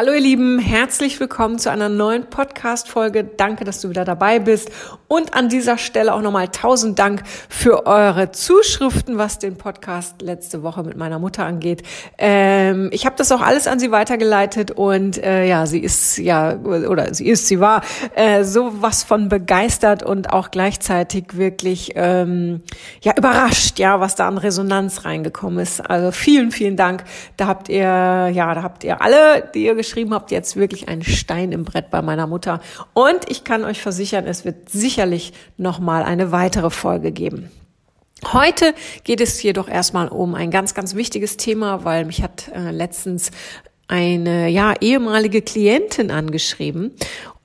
Hallo ihr Lieben, herzlich willkommen zu einer neuen Podcast-Folge. Danke, dass du wieder dabei bist. Und an dieser Stelle auch nochmal tausend Dank für eure Zuschriften, was den Podcast letzte Woche mit meiner Mutter angeht. Ähm, ich habe das auch alles an sie weitergeleitet und äh, ja, sie ist ja, oder sie ist, sie war äh, was von begeistert und auch gleichzeitig wirklich ähm, ja überrascht, ja, was da an Resonanz reingekommen ist. Also vielen, vielen Dank. Da habt ihr, ja, da habt ihr alle, die ihr geschrieben habt, jetzt wirklich einen Stein im Brett bei meiner Mutter. Und ich kann euch versichern, es wird sicherlich noch mal eine weitere Folge geben. Heute geht es jedoch erstmal um ein ganz, ganz wichtiges Thema, weil mich hat äh, letztens eine ja ehemalige Klientin angeschrieben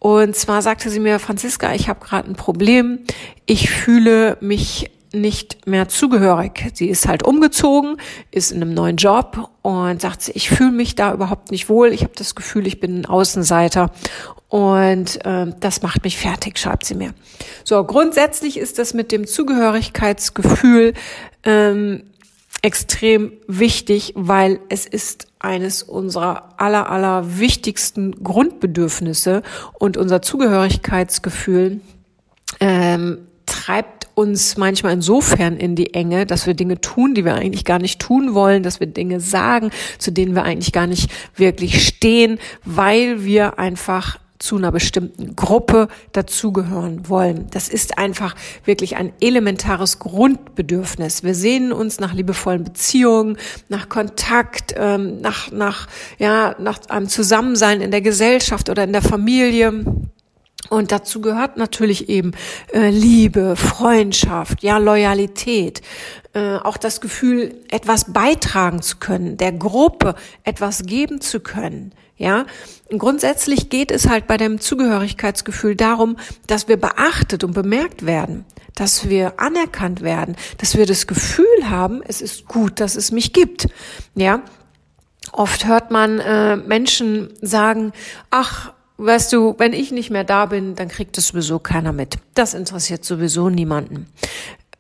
und zwar sagte sie mir Franziska, ich habe gerade ein Problem. Ich fühle mich nicht mehr zugehörig. Sie ist halt umgezogen, ist in einem neuen Job und sagt, ich fühle mich da überhaupt nicht wohl. Ich habe das Gefühl, ich bin ein Außenseiter und äh, das macht mich fertig, schreibt sie mir. So, grundsätzlich ist das mit dem Zugehörigkeitsgefühl ähm, extrem wichtig, weil es ist eines unserer aller, aller wichtigsten Grundbedürfnisse und unser Zugehörigkeitsgefühl ähm, treibt uns manchmal insofern in die Enge, dass wir Dinge tun, die wir eigentlich gar nicht tun wollen, dass wir Dinge sagen, zu denen wir eigentlich gar nicht wirklich stehen, weil wir einfach zu einer bestimmten Gruppe dazugehören wollen. Das ist einfach wirklich ein elementares Grundbedürfnis. Wir sehnen uns nach liebevollen Beziehungen, nach Kontakt, ähm, nach, nach, ja, nach einem Zusammensein in der Gesellschaft oder in der Familie. Und dazu gehört natürlich eben äh, Liebe, Freundschaft, ja, Loyalität, äh, auch das Gefühl, etwas beitragen zu können, der Gruppe etwas geben zu können. Ja, und grundsätzlich geht es halt bei dem Zugehörigkeitsgefühl darum, dass wir beachtet und bemerkt werden, dass wir anerkannt werden, dass wir das Gefühl haben, es ist gut, dass es mich gibt. Ja, oft hört man äh, Menschen sagen, ach, weißt du, wenn ich nicht mehr da bin, dann kriegt es sowieso keiner mit. Das interessiert sowieso niemanden.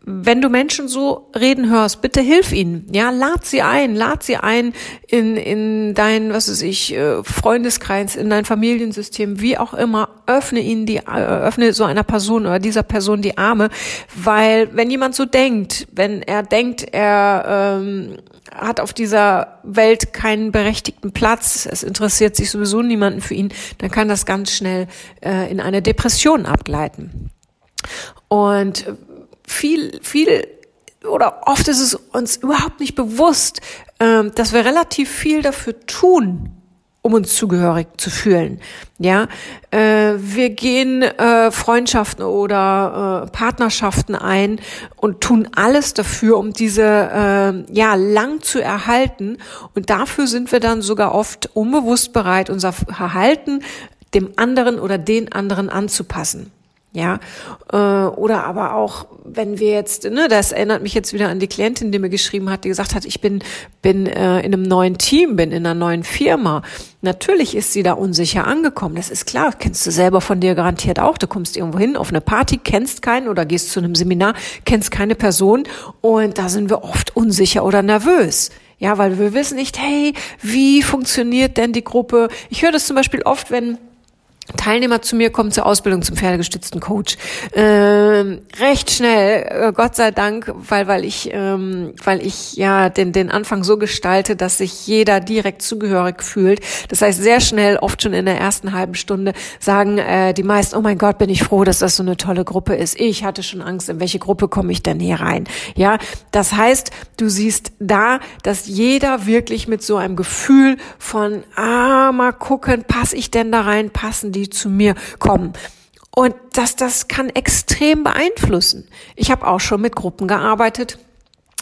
Wenn du Menschen so reden hörst, bitte hilf ihnen. Ja, lad sie ein, lad sie ein in, in dein, was weiß ich, äh, Freundeskreis, in dein Familiensystem, wie auch immer. Öffne ihnen die, äh, öffne so einer Person oder dieser Person die Arme, weil wenn jemand so denkt, wenn er denkt, er ähm, hat auf dieser Welt keinen berechtigten Platz, es interessiert sich sowieso niemanden für ihn, dann kann das ganz schnell äh, in eine Depression abgleiten. Und viel, viel oder oft ist es uns überhaupt nicht bewusst, äh, dass wir relativ viel dafür tun, um uns zugehörig zu fühlen. Ja, äh, wir gehen äh, Freundschaften oder äh, Partnerschaften ein und tun alles dafür, um diese äh, ja lang zu erhalten. Und dafür sind wir dann sogar oft unbewusst bereit, unser Verhalten dem anderen oder den anderen anzupassen ja, äh, oder aber auch, wenn wir jetzt, ne, das erinnert mich jetzt wieder an die Klientin, die mir geschrieben hat, die gesagt hat, ich bin bin äh, in einem neuen Team, bin in einer neuen Firma. Natürlich ist sie da unsicher angekommen. Das ist klar, kennst du selber von dir garantiert auch. Du kommst irgendwo hin auf eine Party, kennst keinen oder gehst zu einem Seminar, kennst keine Person und da sind wir oft unsicher oder nervös. Ja, weil wir wissen nicht, hey, wie funktioniert denn die Gruppe? Ich höre das zum Beispiel oft, wenn Teilnehmer zu mir kommen zur Ausbildung zum pferdegestützten Coach. Ähm, recht schnell, äh, Gott sei Dank, weil weil ich ähm, weil ich ja den den Anfang so gestalte, dass sich jeder direkt zugehörig fühlt. Das heißt sehr schnell, oft schon in der ersten halben Stunde sagen äh, die meisten: Oh mein Gott, bin ich froh, dass das so eine tolle Gruppe ist. Ich hatte schon Angst, in welche Gruppe komme ich denn hier rein? Ja, das heißt, du siehst da, dass jeder wirklich mit so einem Gefühl von ah mal gucken, passe ich denn da rein, passen die zu mir kommen. Und das, das kann extrem beeinflussen. Ich habe auch schon mit Gruppen gearbeitet.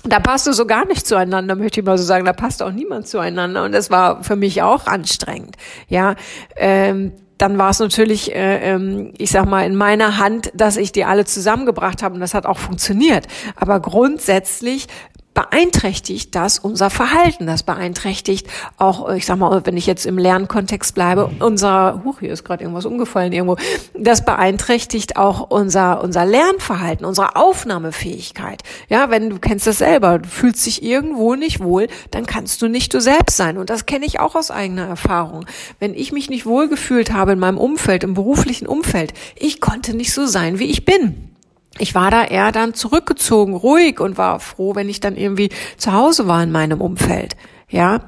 Da passte so gar nicht zueinander, möchte ich mal so sagen. Da passte auch niemand zueinander. Und das war für mich auch anstrengend. Ja, ähm, dann war es natürlich, äh, ähm, ich sag mal, in meiner Hand, dass ich die alle zusammengebracht habe und das hat auch funktioniert. Aber grundsätzlich beeinträchtigt das unser Verhalten. Das beeinträchtigt auch, ich sag mal, wenn ich jetzt im Lernkontext bleibe, unser, huch, hier ist gerade irgendwas umgefallen irgendwo, das beeinträchtigt auch unser, unser Lernverhalten, unsere Aufnahmefähigkeit. Ja, wenn du kennst das selber, du fühlst dich irgendwo nicht wohl, dann kannst du nicht du selbst sein. Und das kenne ich auch aus eigener Erfahrung. Wenn ich mich nicht wohlgefühlt habe in meinem Umfeld, im beruflichen Umfeld, ich konnte nicht so sein, wie ich bin ich war da eher dann zurückgezogen, ruhig und war froh, wenn ich dann irgendwie zu Hause war in meinem Umfeld. Ja,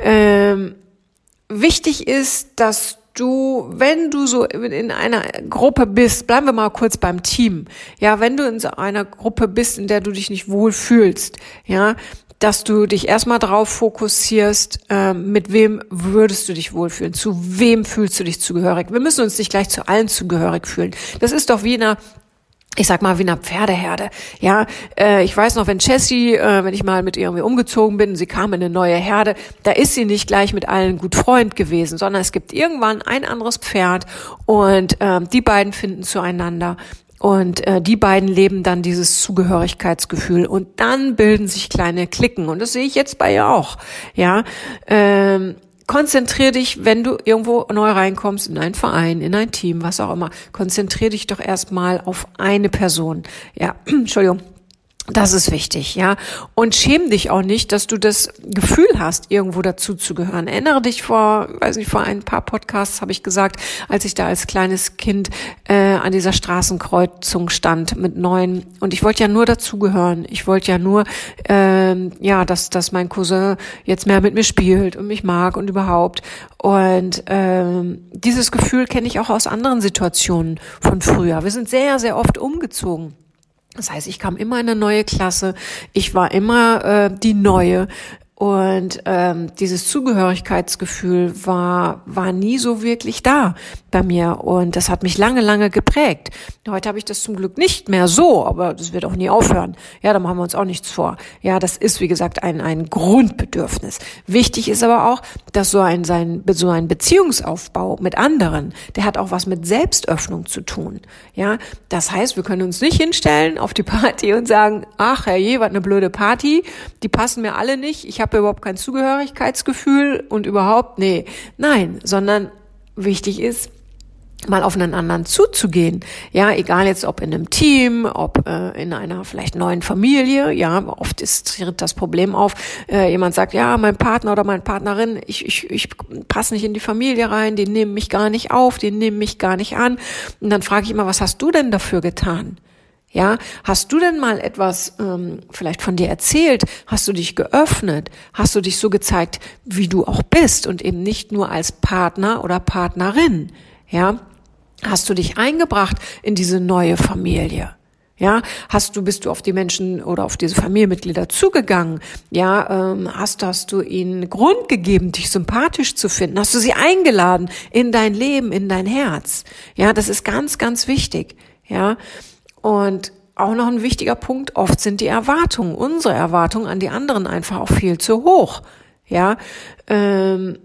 ähm, wichtig ist, dass du, wenn du so in einer Gruppe bist, bleiben wir mal kurz beim Team. Ja, wenn du in so einer Gruppe bist, in der du dich nicht wohl fühlst, ja, dass du dich erstmal darauf fokussierst, äh, mit wem würdest du dich wohlfühlen, zu wem fühlst du dich zugehörig. Wir müssen uns nicht gleich zu allen zugehörig fühlen. Das ist doch wie in einer ich sag mal, wie eine Pferdeherde. Ja, äh, ich weiß noch, wenn Jessie, äh, wenn ich mal mit ihr irgendwie umgezogen bin, sie kam in eine neue Herde, da ist sie nicht gleich mit allen gut Freund gewesen, sondern es gibt irgendwann ein anderes Pferd und äh, die beiden finden zueinander. Und äh, die beiden leben dann dieses Zugehörigkeitsgefühl und dann bilden sich kleine Klicken und das sehe ich jetzt bei ihr auch. Ja, ähm, konzentrier dich, wenn du irgendwo neu reinkommst, in einen Verein, in ein Team, was auch immer, konzentrier dich doch erstmal auf eine Person. Ja, Entschuldigung. Das ist wichtig, ja. Und schäm dich auch nicht, dass du das Gefühl hast, irgendwo dazu zu gehören. Erinnere dich vor, weiß nicht, vor ein paar Podcasts habe ich gesagt, als ich da als kleines Kind äh, an dieser Straßenkreuzung stand mit neun und ich wollte ja nur dazugehören. Ich wollte ja nur, äh, ja, dass dass mein Cousin jetzt mehr mit mir spielt und mich mag und überhaupt. Und ähm, dieses Gefühl kenne ich auch aus anderen Situationen von früher. Wir sind sehr sehr oft umgezogen. Das heißt, ich kam immer in eine neue Klasse, ich war immer äh, die Neue. Und ähm, dieses Zugehörigkeitsgefühl war, war nie so wirklich da bei mir. Und das hat mich lange, lange geprägt. Heute habe ich das zum Glück nicht mehr so, aber das wird auch nie aufhören. Ja, da machen wir uns auch nichts vor. Ja, das ist, wie gesagt, ein, ein Grundbedürfnis. Wichtig ist aber auch, dass so ein, sein, so ein Beziehungsaufbau mit anderen, der hat auch was mit Selbstöffnung zu tun. Ja, das heißt, wir können uns nicht hinstellen auf die Party und sagen, ach, herrje, was eine blöde Party, die passen mir alle nicht, ich habe habe überhaupt kein Zugehörigkeitsgefühl und überhaupt, nee, nein, sondern wichtig ist, mal auf einen anderen zuzugehen. Ja, egal jetzt ob in einem Team, ob äh, in einer vielleicht neuen Familie. Ja, oft ist tritt das Problem auf. Äh, jemand sagt, ja, mein Partner oder meine Partnerin, ich, ich, ich passe nicht in die Familie rein, die nehmen mich gar nicht auf, die nehmen mich gar nicht an. Und dann frage ich immer, was hast du denn dafür getan? Ja, hast du denn mal etwas ähm, vielleicht von dir erzählt? Hast du dich geöffnet? Hast du dich so gezeigt, wie du auch bist und eben nicht nur als Partner oder Partnerin? Ja, hast du dich eingebracht in diese neue Familie? Ja, hast du, bist du auf die Menschen oder auf diese Familienmitglieder zugegangen? Ja, ähm, hast, hast du ihnen Grund gegeben, dich sympathisch zu finden? Hast du sie eingeladen in dein Leben, in dein Herz? Ja, das ist ganz, ganz wichtig. Ja, und auch noch ein wichtiger Punkt, oft sind die Erwartungen, unsere Erwartungen an die anderen einfach auch viel zu hoch. Ja, ähm,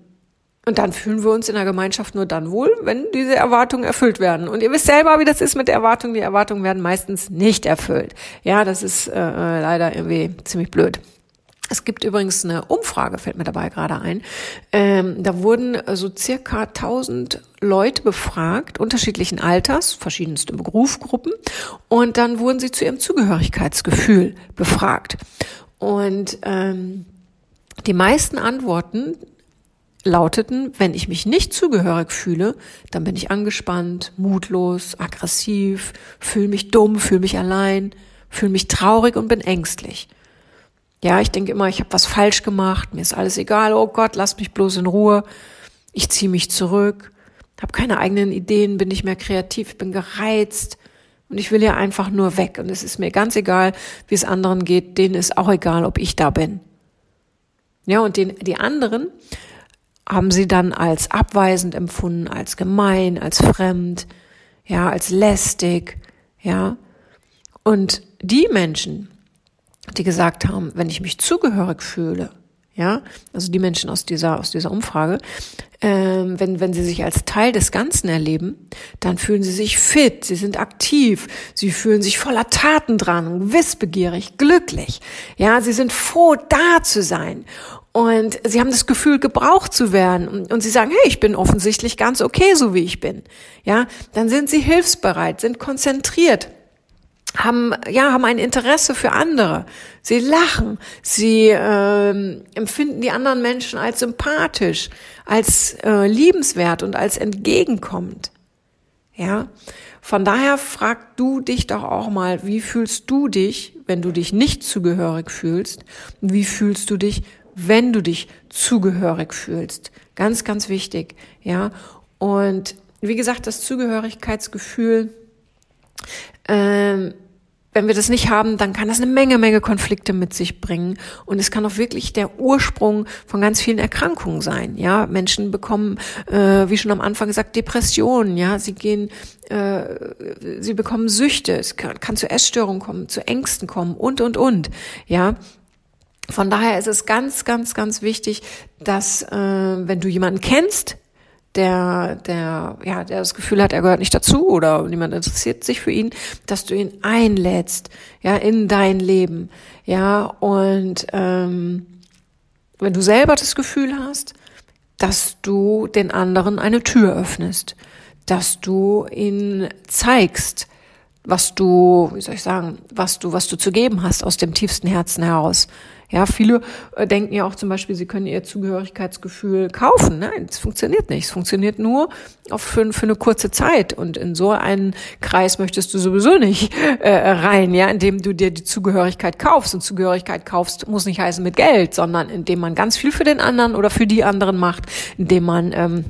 und dann fühlen wir uns in der Gemeinschaft nur dann wohl, wenn diese Erwartungen erfüllt werden. Und ihr wisst selber, wie das ist mit der Erwartung. Die Erwartungen werden meistens nicht erfüllt. Ja, das ist äh, leider irgendwie ziemlich blöd. Es gibt übrigens eine Umfrage, fällt mir dabei gerade ein. Ähm, da wurden so circa 1000 Leute befragt, unterschiedlichen Alters, verschiedenste Berufsgruppen. Und dann wurden sie zu ihrem Zugehörigkeitsgefühl befragt. Und ähm, die meisten Antworten lauteten, wenn ich mich nicht zugehörig fühle, dann bin ich angespannt, mutlos, aggressiv, fühle mich dumm, fühle mich allein, fühle mich traurig und bin ängstlich. Ja, ich denke immer, ich habe was falsch gemacht, mir ist alles egal, oh Gott, lass mich bloß in Ruhe. Ich ziehe mich zurück, habe keine eigenen Ideen, bin nicht mehr kreativ, bin gereizt und ich will ja einfach nur weg. Und es ist mir ganz egal, wie es anderen geht, denen ist auch egal, ob ich da bin. Ja, und den, die anderen haben sie dann als abweisend empfunden, als gemein, als fremd, ja, als lästig, ja. Und die Menschen, die gesagt haben, wenn ich mich zugehörig fühle, ja, also die Menschen aus dieser, aus dieser Umfrage, ähm, wenn, wenn sie sich als Teil des Ganzen erleben, dann fühlen sie sich fit, sie sind aktiv, sie fühlen sich voller Taten dran, wissbegierig, glücklich. Ja, sie sind froh, da zu sein. Und sie haben das Gefühl, gebraucht zu werden. Und, und sie sagen, hey, ich bin offensichtlich ganz okay, so wie ich bin. Ja, dann sind sie hilfsbereit, sind konzentriert haben ja haben ein Interesse für andere. Sie lachen, sie äh, empfinden die anderen Menschen als sympathisch, als äh, liebenswert und als entgegenkommend. Ja, von daher frag du dich doch auch mal, wie fühlst du dich, wenn du dich nicht zugehörig fühlst? Und wie fühlst du dich, wenn du dich zugehörig fühlst? Ganz, ganz wichtig. Ja, und wie gesagt, das Zugehörigkeitsgefühl ähm, wenn wir das nicht haben, dann kann das eine Menge, Menge Konflikte mit sich bringen. Und es kann auch wirklich der Ursprung von ganz vielen Erkrankungen sein. Ja, Menschen bekommen, äh, wie schon am Anfang gesagt, Depressionen. Ja, sie gehen, äh, sie bekommen Süchte. Es kann, kann zu Essstörungen kommen, zu Ängsten kommen und, und, und. Ja, von daher ist es ganz, ganz, ganz wichtig, dass äh, wenn du jemanden kennst, der, der, ja, der das Gefühl hat, er gehört nicht dazu oder niemand interessiert sich für ihn, dass du ihn einlädst, ja, in dein Leben, ja, und ähm, wenn du selber das Gefühl hast, dass du den anderen eine Tür öffnest, dass du ihn zeigst, was du, wie soll ich sagen, was du, was du zu geben hast aus dem tiefsten Herzen heraus, ja, viele äh, denken ja auch zum Beispiel, sie können ihr Zugehörigkeitsgefühl kaufen. Nein, es funktioniert nicht. Es funktioniert nur auf für, für eine kurze Zeit. Und in so einen Kreis möchtest du sowieso nicht äh, rein, ja, indem du dir die Zugehörigkeit kaufst. Und Zugehörigkeit kaufst muss nicht heißen mit Geld, sondern indem man ganz viel für den anderen oder für die anderen macht, indem man ähm,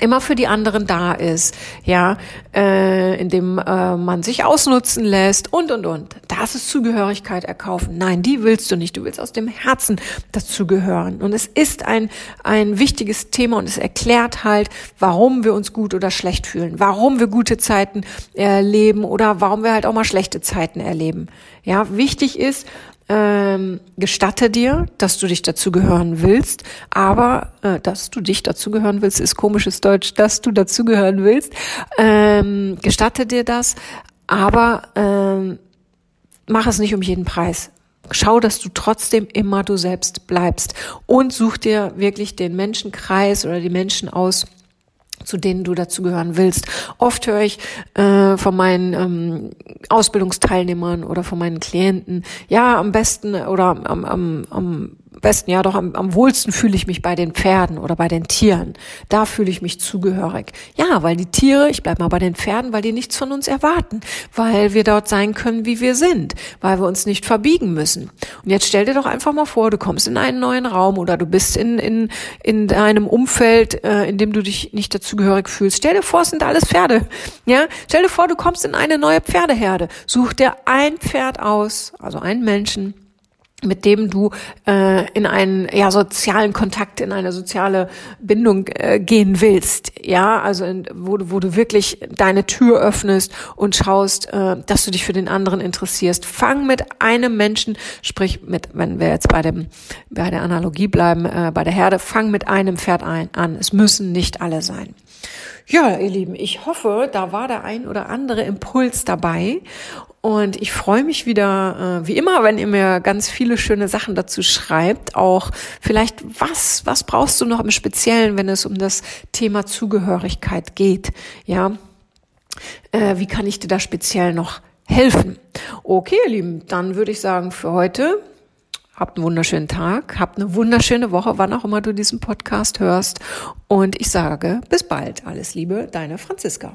immer für die anderen da ist, ja, äh, indem äh, man sich ausnutzen lässt und und und. Das ist Zugehörigkeit erkaufen. Nein, die willst du nicht. Du willst aus dem Herzen dazugehören. Und es ist ein ein wichtiges Thema und es erklärt halt, warum wir uns gut oder schlecht fühlen, warum wir gute Zeiten erleben oder warum wir halt auch mal schlechte Zeiten erleben. Ja, wichtig ist, ähm, gestatte dir, dass du dich dazugehören willst, aber äh, dass du dich dazugehören willst, ist komisches Deutsch, dass du dazugehören willst. Ähm, gestatte dir das, aber ähm, mach es nicht um jeden Preis. Schau, dass du trotzdem immer du selbst bleibst und such dir wirklich den Menschenkreis oder die Menschen aus, zu denen du dazugehören willst. Oft höre ich äh, von meinen ähm, Ausbildungsteilnehmern oder von meinen Klienten, ja, am besten oder am, am, am besten, ja doch am, am wohlsten fühle ich mich bei den Pferden oder bei den Tieren. Da fühle ich mich zugehörig. Ja, weil die Tiere, ich bleib mal bei den Pferden, weil die nichts von uns erwarten, weil wir dort sein können, wie wir sind, weil wir uns nicht verbiegen müssen. Und jetzt stell dir doch einfach mal vor, du kommst in einen neuen Raum oder du bist in, in, in einem Umfeld, äh, in dem du dich nicht dazugehörig fühlst. Stell dir vor, es sind alles Pferde. Ja, stell dir vor, du kommst in eine neue Pferdeherde. Such dir ein Pferd aus, also einen Menschen, mit dem du äh, in einen ja sozialen Kontakt, in eine soziale Bindung äh, gehen willst, ja, also in, wo du wo du wirklich deine Tür öffnest und schaust, äh, dass du dich für den anderen interessierst. Fang mit einem Menschen, sprich mit, wenn wir jetzt bei dem bei der Analogie bleiben, äh, bei der Herde, fang mit einem Pferd ein, an. Es müssen nicht alle sein. Ja, ihr Lieben, ich hoffe, da war der ein oder andere Impuls dabei. Und ich freue mich wieder, äh, wie immer, wenn ihr mir ganz viele schöne Sachen dazu schreibt. Auch vielleicht, was, was brauchst du noch im Speziellen, wenn es um das Thema Zugehörigkeit geht? Ja, äh, wie kann ich dir da speziell noch helfen? Okay, ihr Lieben, dann würde ich sagen, für heute Habt einen wunderschönen Tag, habt eine wunderschöne Woche, wann auch immer du diesen Podcast hörst. Und ich sage bis bald. Alles Liebe, deine Franziska.